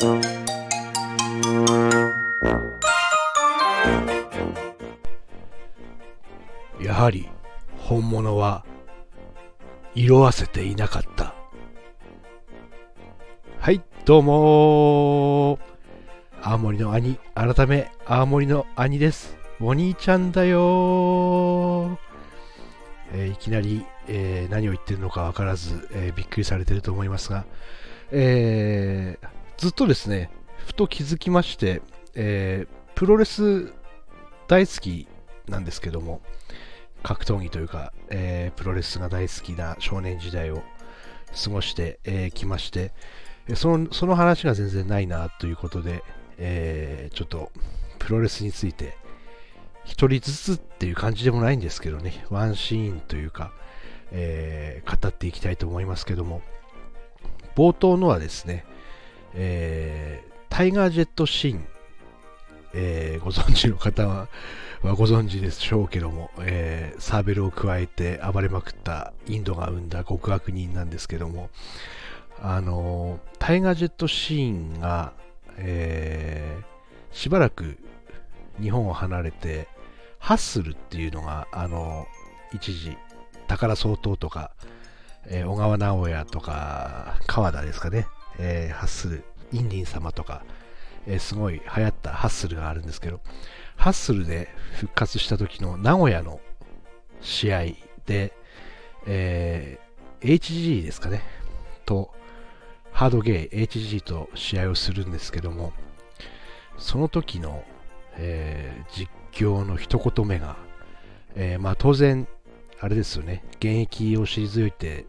やはり本物は色あせていなかった。はいどうも青森の兄改め青森の兄です。お兄ちゃんだよえー、いきなり、えー、何を言ってるのか分からず、えー、びっくりされてると思いますが、えずっとですねふと気づきまして、えプロレス大好きなんですけども、格闘技というか、えー、プロレスが大好きな少年時代を過ごしてき、えー、まして、そのその話が全然ないなということで、えー、ちょっとプロレスについて一人ずつっていう感じでもないんですけどね、ワンシーンというか、えー、語っていきたいと思いますけども、冒頭のはですね、えー、タイガージェットシーン、えー、ご存知の方はご存知でしょうけども、えー、サーベルを加えて暴れまくったインドが生んだ極悪人なんですけども、あのタイガージェットシーンが、えー、しばらく日本を離れて、ハッスルっていうのが、あの一時、宝総統とか、えー、小川直也とか、川田ですかね、えー、ハッスル、インディン様とか、えー、すごい流行ったハッスルがあるんですけど、ハッスルで復活した時の名古屋の試合で、えー、HG ですかね、と、ハードゲー HG と試合をするんですけども、その時の、えー、実況の一言目が、えー、まあ当然、あれですよね、現役を退いて、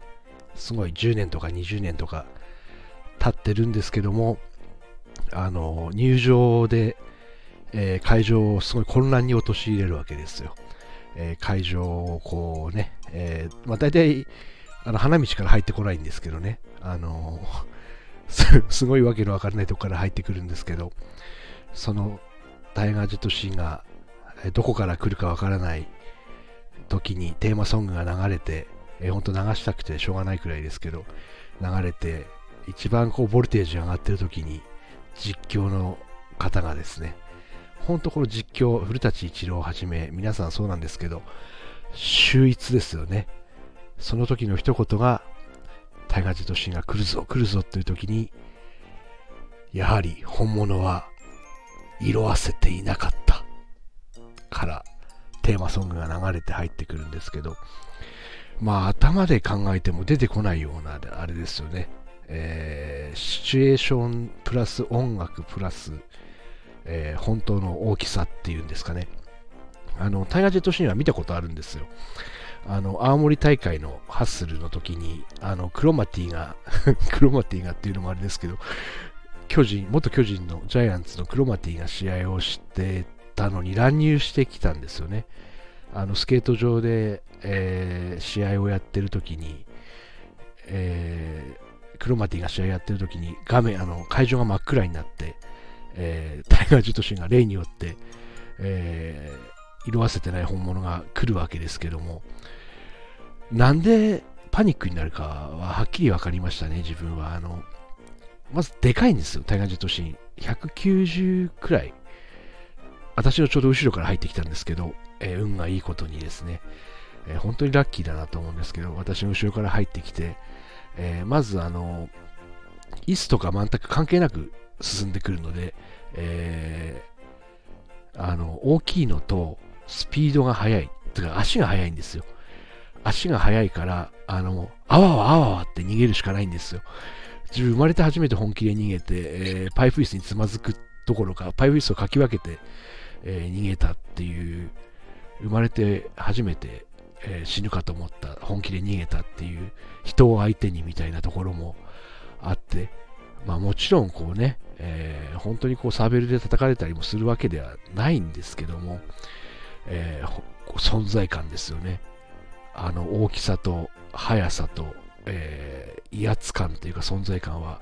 すごい10年とか20年とか経ってるんですけども、あの、入場で、えー、会場をすごい混乱に陥れるわけですよ。えー、会場をこうね、えー、まあ、大体あの花道から入ってこないんですけどね、あの すごいわけのわからないとこから入ってくるんですけど、そのタイガー・ジェットシーンがどこから来るかわからない時にテーマソングが流れて、えー、ほんと流したくてしょうがないくらいですけど、流れて、一番こうボルテージが上がってる時に実況の方がですね、本当この実況、古舘一郎をはじめ、皆さんそうなんですけど、秀逸ですよね。その時の一言が、タイガー・ジェットシンが来るぞ、来るぞという時に、やはり本物は色あせていなかったからテーマソングが流れて入ってくるんですけど、まあ頭で考えても出てこないようなあれですよね。えー、シチュエーションプラス音楽プラスえー、本当の大きさっていうんですかね。あの、タイガージェットシーンは見たことあるんですよ。あの、青森大会のハッスルの時に、あの、クロマティが クロマティがっていうのもあれですけど、巨人、元巨人のジャイアンツのクロマティが試合をしてたのに乱入してきたんですよね。あの、スケート場で、えー、試合をやってる時に、えー、クロマティが試合やってる時に画面、あの、会場が真っ暗になって、えー、タイガー・ジェットシンが例によって、えー、色あせてない本物が来るわけですけども、なんでパニックになるかははっきり分かりましたね、自分は。あの、まずでかいんですよ、タイガー・ジェットシン。190くらい。私のちょうど後ろから入ってきたんですけど、えー、運がいいことにですね、えー、本当にラッキーだなと思うんですけど、私の後ろから入ってきて、えー、まずあの、椅子とか全く関係なく進んでくるので、えー、あの、大きいのとスピードが速い。てか足が速いんですよ。足が速いから、あの、あわわあわわって逃げるしかないんですよ。自分生まれて初めて本気で逃げて、えー、パイプ椅子につまずくどころか、パイプ椅子をかき分けて、えー、逃げたっていう、生まれて初めて、えー、死ぬかと思った、本気で逃げたっていう、人を相手にみたいなところもあって、まあもちろんこうね、えー、本当にこうサーベルで叩かれたりもするわけではないんですけども、えー、存在感ですよね。あの大きさと速さと、えー、威圧感というか存在感は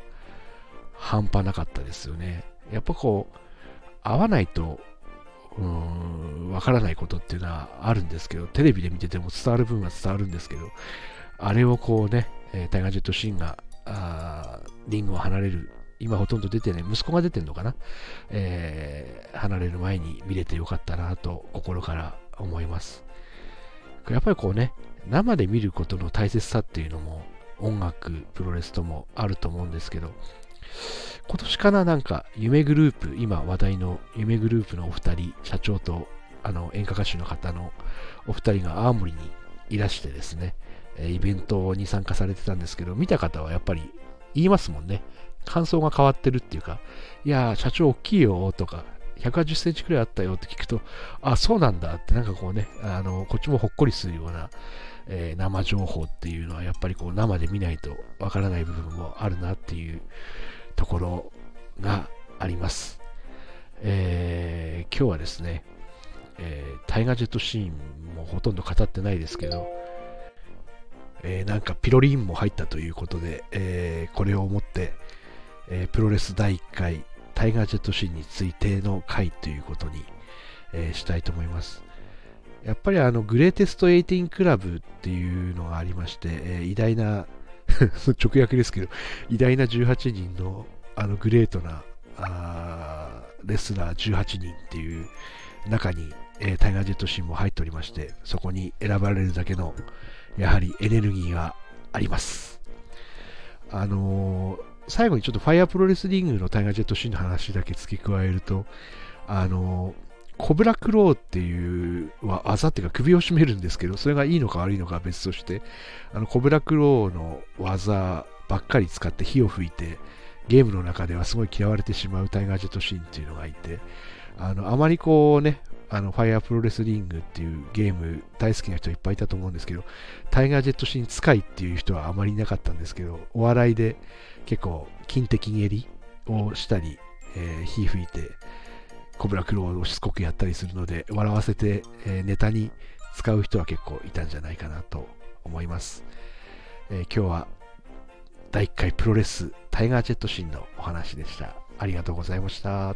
半端なかったですよね。やっぱこう、合わないと、わからないことっていうのはあるんですけど、テレビで見てても伝わる分は伝わるんですけど、あれをこうね、えー、タイガー・ジェット・シーンがあリングを離れる今ほとんど出てない、息子が出てるのかな、えー、離れる前に見れてよかったなと心から思います。やっぱりこうね、生で見ることの大切さっていうのも音楽、プロレスともあると思うんですけど、今年かな、なんか夢グループ、今話題の夢グループのお二人、社長とあの演歌歌手の方のお二人が青森にいらしてですね、イベントに参加されてたんですけど、見た方はやっぱり言いますもんね。感想が変わってるっていうか、いやー、社長大きいよとか、180センチくらいあったよって聞くと、あ、そうなんだって、なんかこうね、あの、こっちもほっこりするような、えー、生情報っていうのは、やっぱりこう、生で見ないとわからない部分もあるなっていうところがあります。えー、今日はですね、えー、タイガージェットシーンもほとんど語ってないですけど、えー、なんかピロリンも入ったということで、えー、これをもって、えー、プロレス第1回タイガージェットシーンについての回ということに、えしたいと思います。やっぱりあのグレーテスト18クラブっていうのがありまして、え偉大な 直訳ですけど、偉大な18人のあのグレートなあレスラー18人っていう中に、えタイガージェットシーンも入っておりまして、そこに選ばれるだけのやはりエネルギーがあります。あのー、最後にちょっとファイアプロレスリングのタイガージェットシーンの話だけ付け加えると、あのー、コブラクローっていう技っていうか首を絞めるんですけど、それがいいのか悪いのかは別として、あのコブラクローの技ばっかり使って火を吹いて、ゲームの中ではすごい嫌われてしまうタイガージェットシーンっていうのがいて、あのあまりこうね、あの、ファイアプロレスリングっていうゲーム大好きな人いっぱいいたと思うんですけど、タイガージェットシーン使いっていう人はあまりいなかったんですけど、お笑いで結構、金的蹴りをしたり、えー、火吹いて、コブラクローをしつこくやったりするので、笑わせて、えー、ネタに使う人は結構いたんじゃないかなと思います。えー、今日は第1回プロレスタイガージェットシーンのお話でした。ありがとうございました。